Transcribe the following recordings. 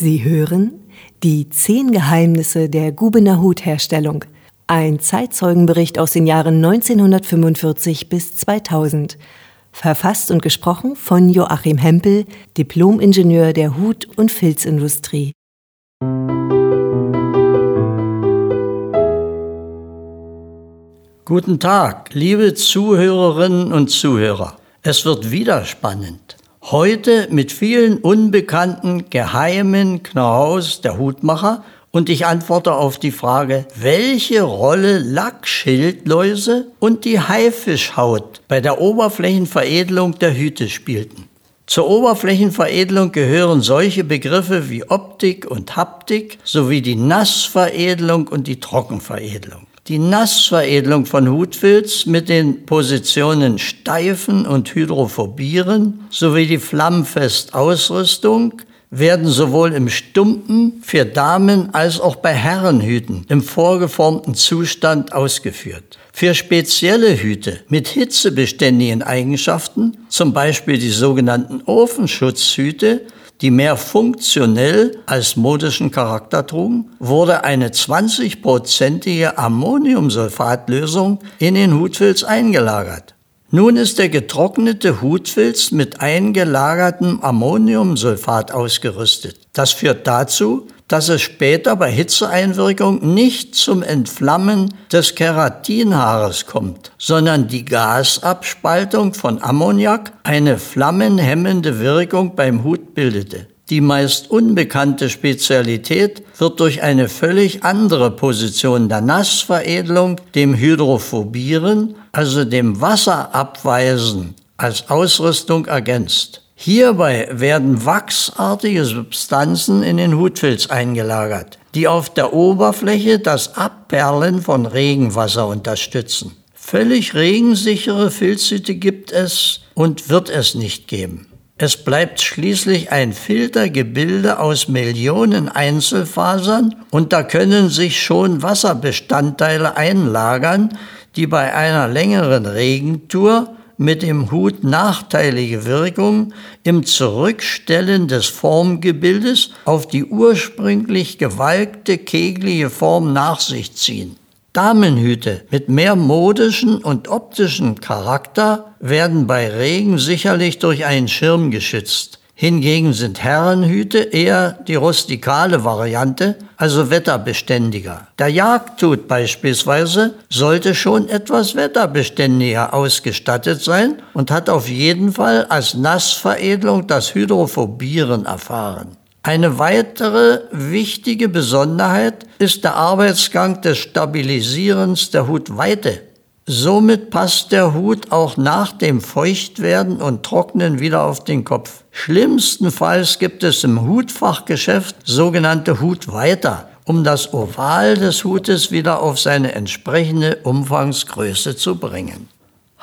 Sie hören die zehn Geheimnisse der Gubener Hutherstellung. Ein Zeitzeugenbericht aus den Jahren 1945 bis 2000. Verfasst und gesprochen von Joachim Hempel, Diplomingenieur der Hut- und Filzindustrie. Guten Tag, liebe Zuhörerinnen und Zuhörer. Es wird wieder spannend. Heute mit vielen unbekannten, geheimen Know-hows der Hutmacher und ich antworte auf die Frage, welche Rolle Lackschildläuse und die Haifischhaut bei der Oberflächenveredelung der Hüte spielten. Zur Oberflächenveredelung gehören solche Begriffe wie Optik und Haptik sowie die Nassveredelung und die Trockenveredelung. Die Nassveredelung von Hutfilz mit den Positionen Steifen und Hydrophobieren sowie die Flammfestausrüstung werden sowohl im Stumpen für Damen als auch bei Herrenhüten im vorgeformten Zustand ausgeführt. Für spezielle Hüte mit hitzebeständigen Eigenschaften, zum Beispiel die sogenannten Ofenschutzhüte, die mehr funktionell als modischen Charakter trugen, wurde eine 20-prozentige Ammoniumsulfatlösung in den Hutfilz eingelagert. Nun ist der getrocknete Hutfilz mit eingelagertem Ammoniumsulfat ausgerüstet. Das führt dazu, dass es später bei Hitzeeinwirkung nicht zum Entflammen des Keratinhaares kommt, sondern die Gasabspaltung von Ammoniak eine flammenhemmende Wirkung beim Hut bildete. Die meist unbekannte Spezialität wird durch eine völlig andere Position der Nassveredelung, dem Hydrophobieren, also dem Wasserabweisen, als Ausrüstung ergänzt. Hierbei werden wachsartige Substanzen in den Hutfilz eingelagert, die auf der Oberfläche das Abperlen von Regenwasser unterstützen. Völlig regensichere Filzhüte gibt es und wird es nicht geben. Es bleibt schließlich ein Filtergebilde aus Millionen Einzelfasern und da können sich schon Wasserbestandteile einlagern, die bei einer längeren Regentour mit dem Hut nachteilige Wirkung im Zurückstellen des Formgebildes auf die ursprünglich gewalkte kegelige Form nach sich ziehen. Damenhüte mit mehr modischen und optischen Charakter werden bei Regen sicherlich durch einen Schirm geschützt. Hingegen sind Herrenhüte eher die rustikale Variante, also wetterbeständiger. Der Jagdhut beispielsweise sollte schon etwas wetterbeständiger ausgestattet sein und hat auf jeden Fall als Nassveredelung das Hydrophobieren erfahren. Eine weitere wichtige Besonderheit ist der Arbeitsgang des Stabilisierens der Hutweite. Somit passt der Hut auch nach dem Feuchtwerden und Trocknen wieder auf den Kopf. Schlimmstenfalls gibt es im Hutfachgeschäft sogenannte Hutweiter, um das Oval des Hutes wieder auf seine entsprechende Umfangsgröße zu bringen.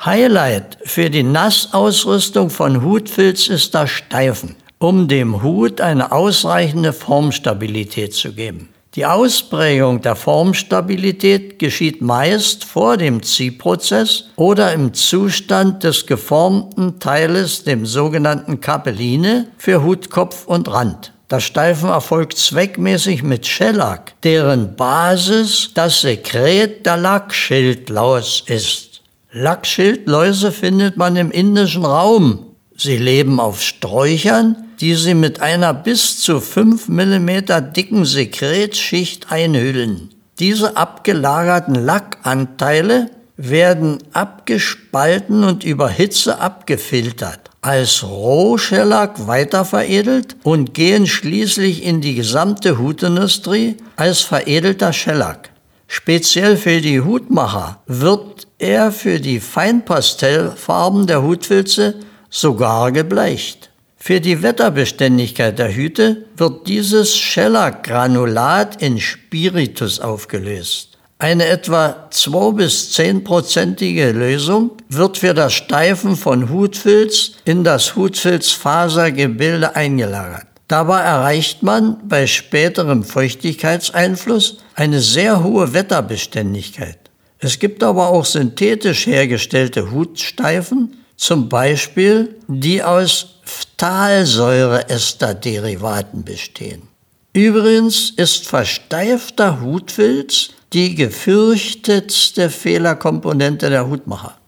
Highlight für die Nassausrüstung von Hutfilz ist das Steifen, um dem Hut eine ausreichende Formstabilität zu geben. Die Ausprägung der Formstabilität geschieht meist vor dem Ziehprozess oder im Zustand des geformten Teiles, dem sogenannten Kapelline, für Hutkopf und Rand. Das Steifen erfolgt zweckmäßig mit Shellac, deren Basis das Sekret der Lackschildlaus ist. Lackschildläuse findet man im indischen Raum. Sie leben auf Sträuchern, die sie mit einer bis zu 5 mm dicken Sekretschicht einhüllen. Diese abgelagerten Lackanteile werden abgespalten und über Hitze abgefiltert, als Rohschellack weiterveredelt und gehen schließlich in die gesamte Hutindustrie als veredelter Schellack. Speziell für die Hutmacher wird er für die Feinpastellfarben der Hutfilze sogar gebleicht. Für die Wetterbeständigkeit der Hüte wird dieses Schellagranulat in Spiritus aufgelöst. Eine etwa 2 bis 10-prozentige Lösung wird für das Steifen von Hutfilz in das Hutfilzfasergebilde eingelagert. Dabei erreicht man bei späterem Feuchtigkeitseinfluss eine sehr hohe Wetterbeständigkeit. Es gibt aber auch synthetisch hergestellte Hutsteifen, zum Beispiel die aus Phthalsäureesterderivaten bestehen. Übrigens ist versteifter Hutfilz die gefürchtetste Fehlerkomponente der Hutmacher.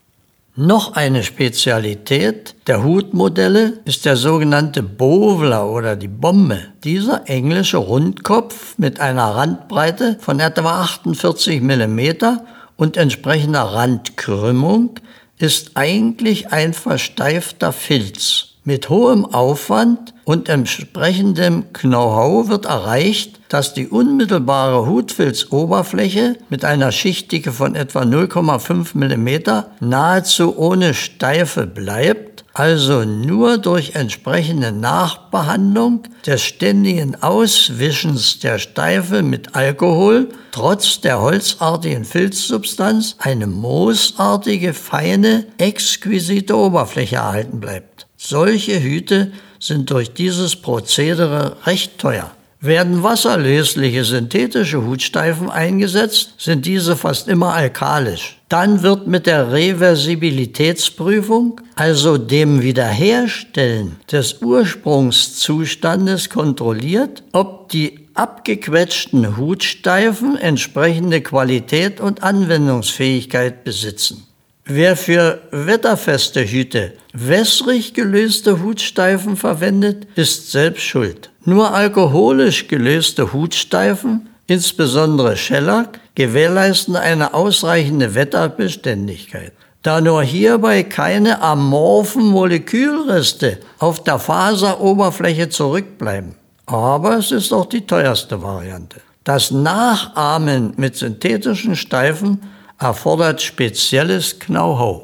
Noch eine Spezialität der Hutmodelle ist der sogenannte Bowler oder die Bombe. Dieser englische Rundkopf mit einer Randbreite von etwa 48 mm und entsprechender Randkrümmung ist eigentlich ein versteifter Filz. Mit hohem Aufwand und entsprechendem Know-how wird erreicht, dass die unmittelbare Hutfilzoberfläche mit einer Schichtdicke von etwa 0,5 mm nahezu ohne Steife bleibt, also nur durch entsprechende Nachbehandlung des ständigen Auswischens der Steife mit Alkohol trotz der holzartigen Filzsubstanz eine moosartige, feine, exquisite Oberfläche erhalten bleibt. Solche Hüte sind durch dieses Prozedere recht teuer. Werden wasserlösliche synthetische Hutsteifen eingesetzt, sind diese fast immer alkalisch. Dann wird mit der Reversibilitätsprüfung, also dem Wiederherstellen des Ursprungszustandes kontrolliert, ob die abgequetschten Hutsteifen entsprechende Qualität und Anwendungsfähigkeit besitzen. Wer für wetterfeste Hüte wässrig gelöste Hutsteifen verwendet, ist selbst schuld. Nur alkoholisch gelöste Hutsteifen, insbesondere Shellac, gewährleisten eine ausreichende Wetterbeständigkeit. Da nur hierbei keine amorphen Molekülreste auf der Faseroberfläche zurückbleiben. Aber es ist auch die teuerste Variante. Das Nachahmen mit synthetischen Steifen erfordert spezielles Know-how.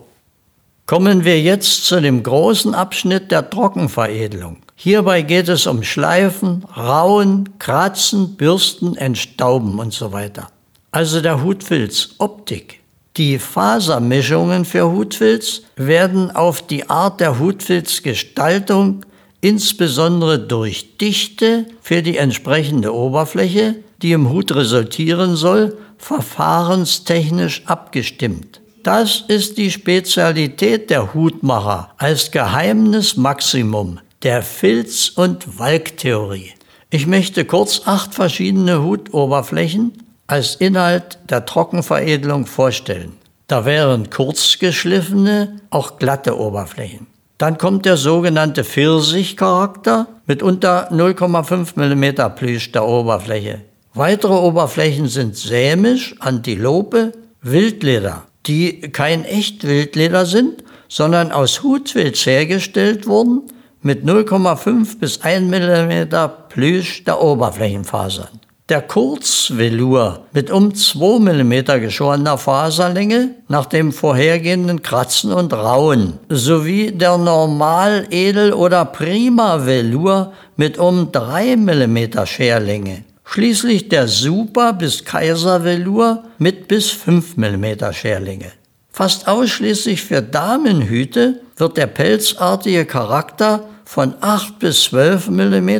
Kommen wir jetzt zu dem großen Abschnitt der Trockenveredelung. Hierbei geht es um Schleifen, Rauen, Kratzen, Bürsten, Entstauben und so weiter. Also der Hutfilz, Optik. Die Fasermischungen für Hutfilz werden auf die Art der Hutfilzgestaltung, insbesondere durch Dichte für die entsprechende Oberfläche, die im Hut resultieren soll, verfahrenstechnisch abgestimmt. Das ist die Spezialität der Hutmacher als Geheimnismaximum der Filz- und Walktheorie. Ich möchte kurz acht verschiedene Hutoberflächen als Inhalt der Trockenveredelung vorstellen. Da wären kurzgeschliffene, auch glatte Oberflächen. Dann kommt der sogenannte Pfirsichcharakter mit unter 0,5 mm Plüsch der Oberfläche. Weitere Oberflächen sind sämisch, Antilope, Wildleder, die kein Echtwildleder sind, sondern aus Hutfilz hergestellt wurden mit 0,5 bis 1 mm Plüsch der Oberflächenfasern. Der Kurzvelour mit um 2 mm geschorener Faserlänge nach dem vorhergehenden Kratzen und Rauen sowie der Normal-, Edel- oder Prima-Velour mit um 3 mm Scherlänge. Schließlich der Super- bis Kaiservelour mit bis 5 mm Scherlinge. Fast ausschließlich für Damenhüte wird der pelzartige Charakter von 8 bis 12 mm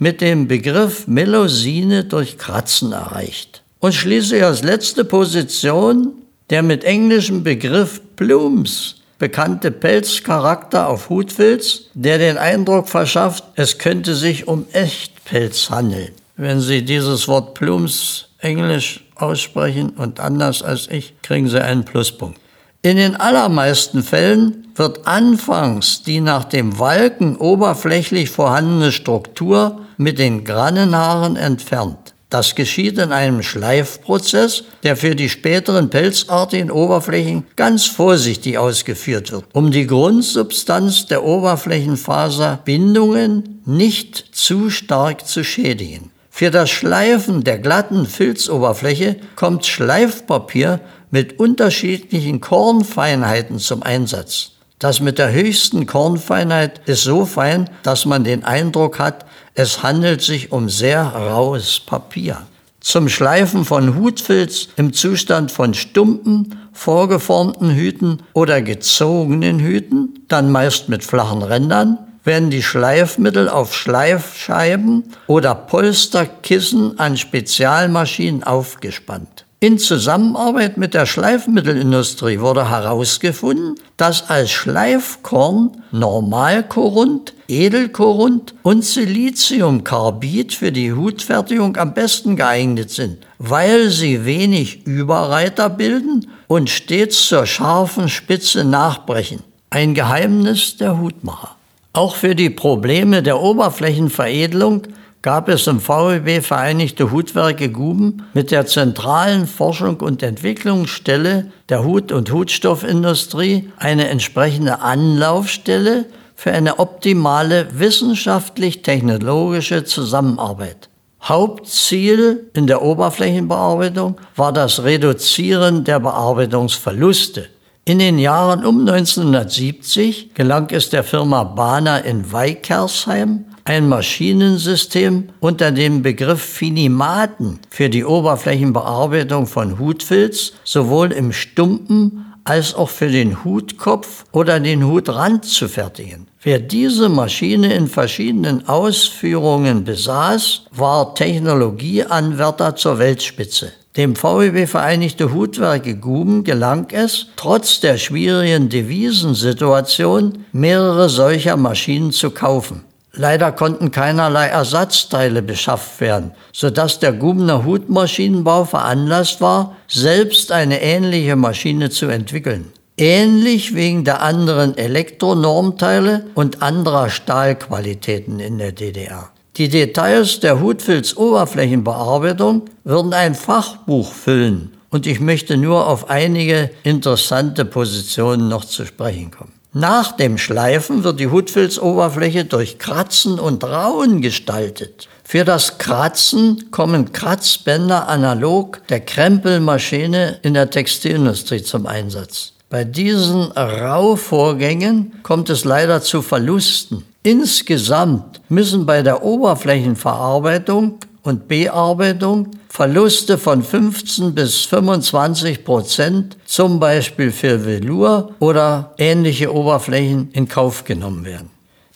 mit dem Begriff Melusine durch Kratzen erreicht. Und schließlich als letzte Position der mit englischem Begriff Plumes bekannte Pelzcharakter auf Hutfilz, der den Eindruck verschafft, es könnte sich um Echtpelz handeln. Wenn Sie dieses Wort Plums englisch aussprechen und anders als ich, kriegen Sie einen Pluspunkt. In den allermeisten Fällen wird anfangs die nach dem Walken oberflächlich vorhandene Struktur mit den Grannenhaaren entfernt. Das geschieht in einem Schleifprozess, der für die späteren pelzartigen Oberflächen ganz vorsichtig ausgeführt wird, um die Grundsubstanz der Oberflächenfaserbindungen nicht zu stark zu schädigen. Für das Schleifen der glatten Filzoberfläche kommt Schleifpapier mit unterschiedlichen Kornfeinheiten zum Einsatz. Das mit der höchsten Kornfeinheit ist so fein, dass man den Eindruck hat, es handelt sich um sehr raues Papier. Zum Schleifen von Hutfilz im Zustand von stumpen, vorgeformten Hüten oder gezogenen Hüten, dann meist mit flachen Rändern, werden die Schleifmittel auf Schleifscheiben oder Polsterkissen an Spezialmaschinen aufgespannt. In Zusammenarbeit mit der Schleifmittelindustrie wurde herausgefunden, dass als Schleifkorn Normalkorund, Edelkorund und Siliziumkarbid für die Hutfertigung am besten geeignet sind, weil sie wenig Überreiter bilden und stets zur scharfen Spitze nachbrechen. Ein Geheimnis der Hutmacher. Auch für die Probleme der Oberflächenveredelung gab es im VEB Vereinigte Hutwerke Guben mit der zentralen Forschung und Entwicklungsstelle der Hut- und Hutstoffindustrie eine entsprechende Anlaufstelle für eine optimale wissenschaftlich-technologische Zusammenarbeit. Hauptziel in der Oberflächenbearbeitung war das Reduzieren der Bearbeitungsverluste. In den Jahren um 1970 gelang es der Firma Bahner in Weikersheim, ein Maschinensystem unter dem Begriff Finimaten für die Oberflächenbearbeitung von Hutfilz sowohl im Stumpen als auch für den Hutkopf oder den Hutrand zu fertigen. Wer diese Maschine in verschiedenen Ausführungen besaß, war Technologieanwärter zur Weltspitze. Dem VEB Vereinigte Hutwerke Guben gelang es, trotz der schwierigen Devisensituation mehrere solcher Maschinen zu kaufen. Leider konnten keinerlei Ersatzteile beschafft werden, sodass der Gubener Hutmaschinenbau veranlasst war, selbst eine ähnliche Maschine zu entwickeln. Ähnlich wegen der anderen Elektronormteile und anderer Stahlqualitäten in der DDR. Die Details der Hutfilz-Oberflächenbearbeitung würden ein Fachbuch füllen und ich möchte nur auf einige interessante Positionen noch zu sprechen kommen. Nach dem Schleifen wird die Hutfilzoberfläche durch Kratzen und Rauen gestaltet. Für das Kratzen kommen Kratzbänder analog der Krempelmaschine in der Textilindustrie zum Einsatz. Bei diesen Rauvorgängen kommt es leider zu Verlusten. Insgesamt müssen bei der Oberflächenverarbeitung und Bearbeitung Verluste von 15 bis 25 Prozent, zum Beispiel für Velour oder ähnliche Oberflächen, in Kauf genommen werden.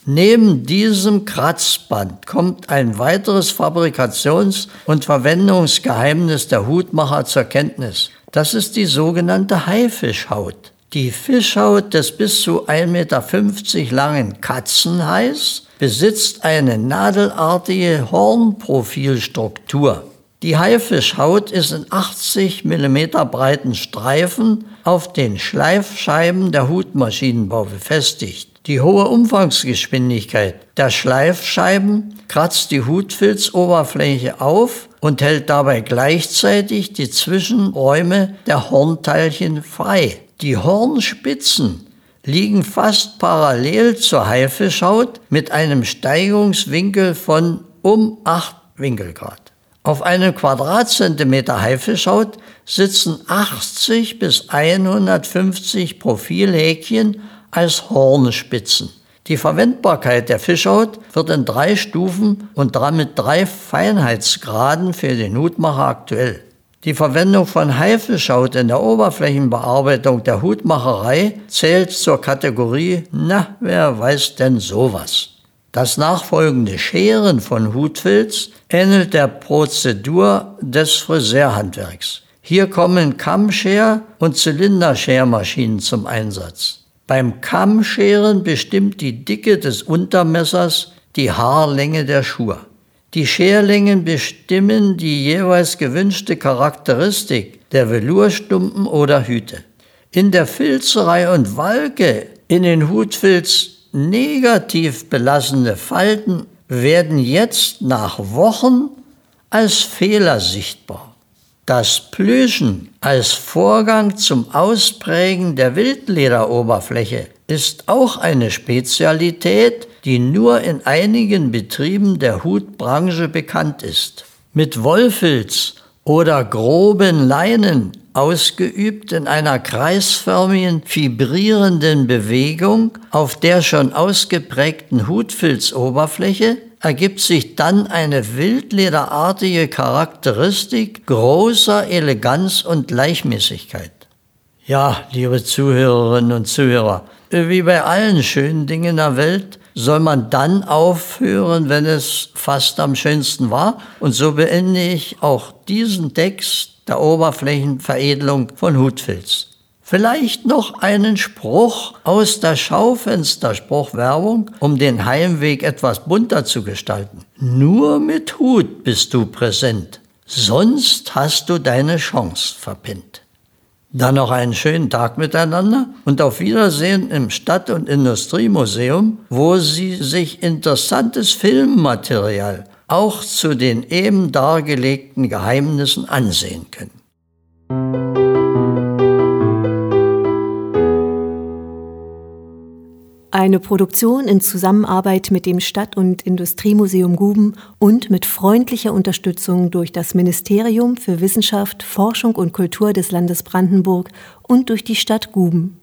Neben diesem Kratzband kommt ein weiteres Fabrikations- und Verwendungsgeheimnis der Hutmacher zur Kenntnis. Das ist die sogenannte Haifischhaut. Die Fischhaut des bis zu 1,50 Meter langen Katzenhais besitzt eine nadelartige Hornprofilstruktur. Die Haifischhaut ist in 80 mm breiten Streifen auf den Schleifscheiben der Hutmaschinenbau befestigt. Die hohe Umfangsgeschwindigkeit der Schleifscheiben kratzt die Hutfilzoberfläche auf und hält dabei gleichzeitig die Zwischenräume der Hornteilchen frei. Die Hornspitzen liegen fast parallel zur Haifischhaut mit einem Steigungswinkel von um 8 Winkelgrad. Auf einem Quadratzentimeter Haifischhaut sitzen 80 bis 150 Profilhäkchen als Hornspitzen. Die Verwendbarkeit der Fischhaut wird in drei Stufen und damit drei Feinheitsgraden für den Hutmacher aktuell. Die Verwendung von Haifischhaut in der Oberflächenbearbeitung der Hutmacherei zählt zur Kategorie, na, wer weiß denn sowas. Das nachfolgende Scheren von Hutfilz ähnelt der Prozedur des Friseurhandwerks. Hier kommen Kammscher- und Zylinderschermaschinen zum Einsatz. Beim Kammscheren bestimmt die Dicke des Untermessers die Haarlänge der Schuhe. Die Scherlängen bestimmen die jeweils gewünschte Charakteristik der Velourstumpen oder Hüte. In der Filzerei und Walke in den Hutfilz negativ belassene Falten werden jetzt nach Wochen als Fehler sichtbar. Das Plüschen als Vorgang zum Ausprägen der Wildlederoberfläche ist auch eine Spezialität, die nur in einigen Betrieben der Hutbranche bekannt ist. Mit Wollfilz oder groben Leinen ausgeübt in einer kreisförmigen, vibrierenden Bewegung auf der schon ausgeprägten Hutfilzoberfläche ergibt sich dann eine wildlederartige Charakteristik großer Eleganz und Gleichmäßigkeit. Ja, liebe Zuhörerinnen und Zuhörer, wie bei allen schönen Dingen der Welt soll man dann aufhören, wenn es fast am schönsten war. Und so beende ich auch diesen Text der Oberflächenveredelung von Hutfilz. Vielleicht noch einen Spruch aus der Schaufensterspruchwerbung, um den Heimweg etwas bunter zu gestalten. Nur mit Hut bist du präsent, sonst hast du deine Chance verpinnt. Dann noch einen schönen Tag miteinander und auf Wiedersehen im Stadt- und Industriemuseum, wo Sie sich interessantes Filmmaterial auch zu den eben dargelegten Geheimnissen ansehen können. Eine Produktion in Zusammenarbeit mit dem Stadt- und Industriemuseum Guben und mit freundlicher Unterstützung durch das Ministerium für Wissenschaft, Forschung und Kultur des Landes Brandenburg und durch die Stadt Guben.